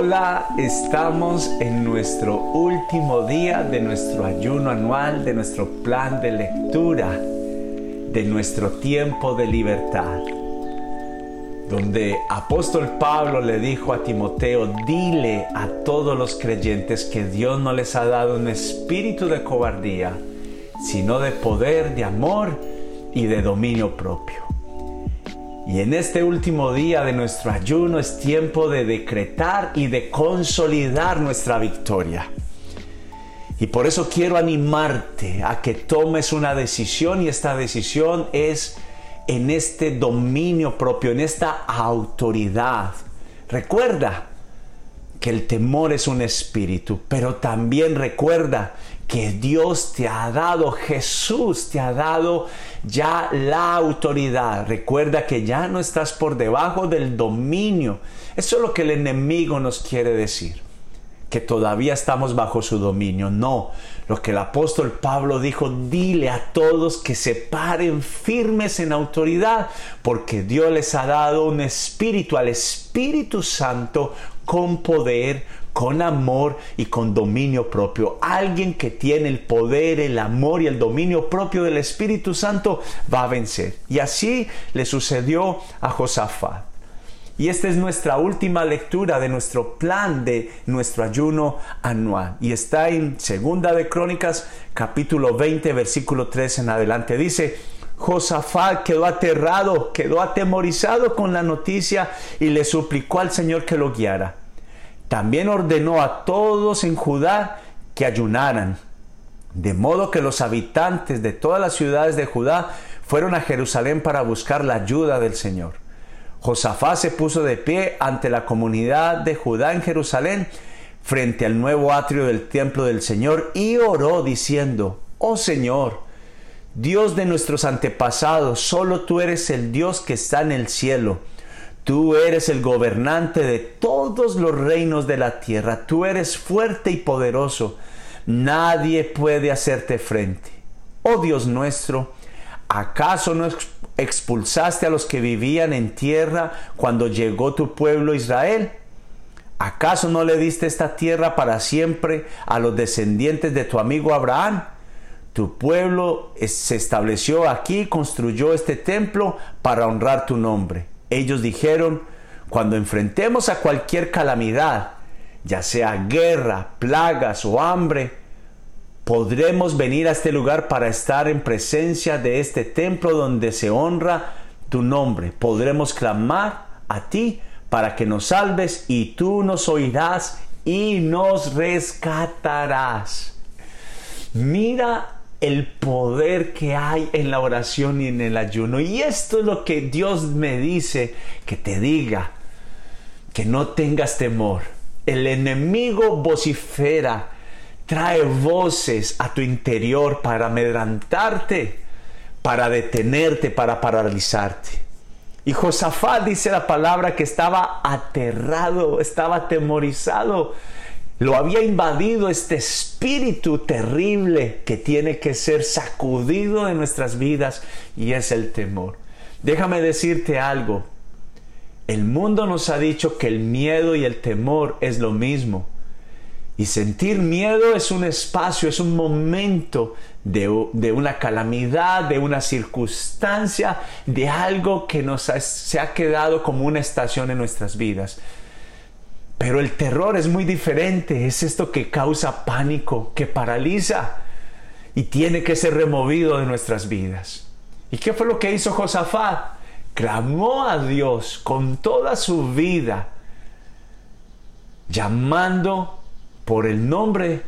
Hola, estamos en nuestro último día de nuestro ayuno anual, de nuestro plan de lectura, de nuestro tiempo de libertad, donde apóstol Pablo le dijo a Timoteo, dile a todos los creyentes que Dios no les ha dado un espíritu de cobardía, sino de poder, de amor y de dominio propio. Y en este último día de nuestro ayuno es tiempo de decretar y de consolidar nuestra victoria. Y por eso quiero animarte a que tomes una decisión y esta decisión es en este dominio propio, en esta autoridad. Recuerda que el temor es un espíritu, pero también recuerda que Dios te ha dado, Jesús te ha dado ya la autoridad. Recuerda que ya no estás por debajo del dominio. Eso es lo que el enemigo nos quiere decir, que todavía estamos bajo su dominio. No, lo que el apóstol Pablo dijo, dile a todos que se paren firmes en autoridad, porque Dios les ha dado un espíritu, al Espíritu Santo, con poder, con amor y con dominio propio. Alguien que tiene el poder, el amor y el dominio propio del Espíritu Santo va a vencer. Y así le sucedió a Josafat. Y esta es nuestra última lectura de nuestro plan de nuestro ayuno anual. Y está en Segunda de Crónicas, capítulo 20, versículo 3 en adelante. Dice, Josafat quedó aterrado, quedó atemorizado con la noticia y le suplicó al Señor que lo guiara. También ordenó a todos en Judá que ayunaran, de modo que los habitantes de todas las ciudades de Judá fueron a Jerusalén para buscar la ayuda del Señor. Josafat se puso de pie ante la comunidad de Judá en Jerusalén, frente al nuevo atrio del templo del Señor, y oró diciendo, Oh Señor, Dios de nuestros antepasados, solo tú eres el Dios que está en el cielo Tú eres el gobernante de todos los reinos de la tierra. Tú eres fuerte y poderoso. Nadie puede hacerte frente. Oh Dios nuestro, ¿acaso no expulsaste a los que vivían en tierra cuando llegó tu pueblo Israel? ¿Acaso no le diste esta tierra para siempre a los descendientes de tu amigo Abraham? Tu pueblo se estableció aquí, construyó este templo para honrar tu nombre. Ellos dijeron, cuando enfrentemos a cualquier calamidad, ya sea guerra, plagas o hambre, podremos venir a este lugar para estar en presencia de este templo donde se honra tu nombre. Podremos clamar a ti para que nos salves y tú nos oirás y nos rescatarás. Mira el poder que hay en la oración y en el ayuno. Y esto es lo que Dios me dice que te diga, que no tengas temor. El enemigo vocifera, trae voces a tu interior para amedrantarte, para detenerte, para paralizarte. Y Josafat dice la palabra que estaba aterrado, estaba atemorizado lo había invadido este espíritu terrible que tiene que ser sacudido de nuestras vidas y es el temor. Déjame decirte algo. El mundo nos ha dicho que el miedo y el temor es lo mismo. Y sentir miedo es un espacio, es un momento de, una calamidad, de una circunstancia, de algo que nos se ha quedado como una estación en nuestras vidas. Pero el terror es muy diferente, es esto que causa pánico, que paraliza y tiene que ser removido de nuestras vidas. ¿Y qué fue lo que hizo Josafat? Clamó a Dios con toda su vida, llamando por el nombre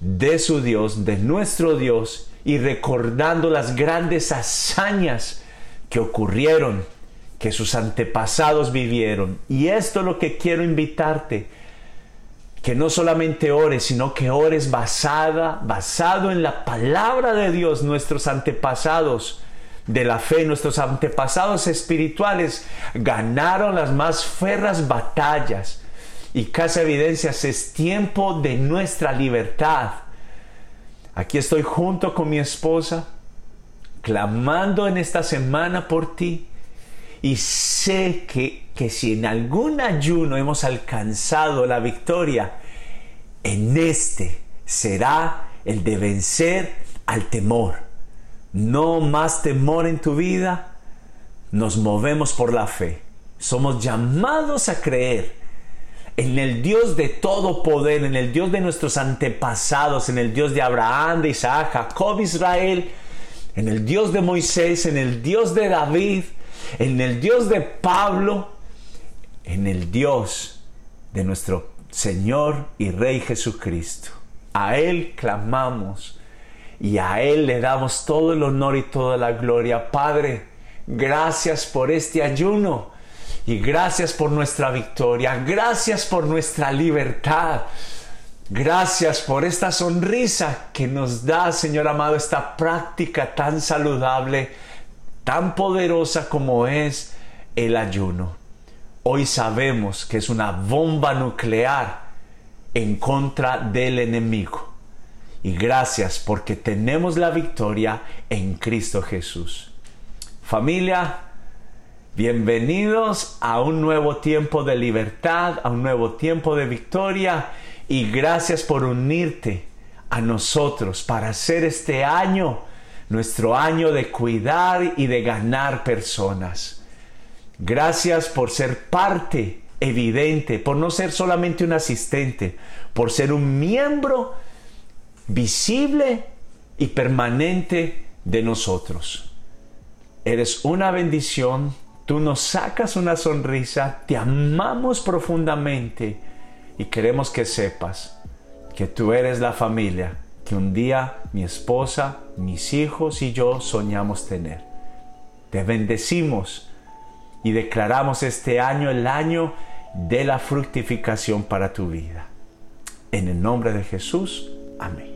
de su Dios, de nuestro Dios, y recordando las grandes hazañas que ocurrieron que sus antepasados vivieron. Y esto es lo que quiero invitarte, que no solamente ores, sino que ores basada, basado en la palabra de Dios, nuestros antepasados de la fe, nuestros antepasados espirituales ganaron las más ferras batallas. Y casi evidencias es tiempo de nuestra libertad. Aquí estoy junto con mi esposa, clamando en esta semana por ti y sé que, que si en algún ayuno hemos alcanzado la victoria, en este será el de vencer al temor. No más temor en tu vida, nos movemos por la fe. Somos llamados a creer en el Dios de todo poder, en el Dios de nuestros antepasados, en el Dios de Abraham, de Isaac, Jacob, Israel, en el Dios de Moisés, en el Dios de David, en el Dios de Pablo, en el Dios de nuestro Señor y Rey Jesucristo. A Él clamamos y a Él le damos todo el honor y toda la gloria. Padre, gracias por este ayuno y gracias por nuestra victoria. Gracias por nuestra libertad. Gracias por esta sonrisa que nos da, Señor amado, esta práctica tan saludable, tan poderosa como es el ayuno. Hoy sabemos que es una bomba nuclear en contra del enemigo. Y gracias porque tenemos la victoria en Cristo Jesús. Familia, bienvenidos a un nuevo tiempo de libertad, a un nuevo tiempo de victoria y gracias por unirte a nosotros para hacer este año nuestro año de cuidar y de ganar personas. Gracias por ser parte evidente, por no ser solamente un asistente, por ser un miembro visible y permanente de nosotros. Eres una bendición, tú nos sacas una sonrisa, te amamos profundamente y queremos que sepas que tú eres la familia que un día mi esposa, mis hijos y yo soñamos tener. Te bendecimos y declaramos este año el año de la fructificación para tu vida. En el nombre de Jesús, amén.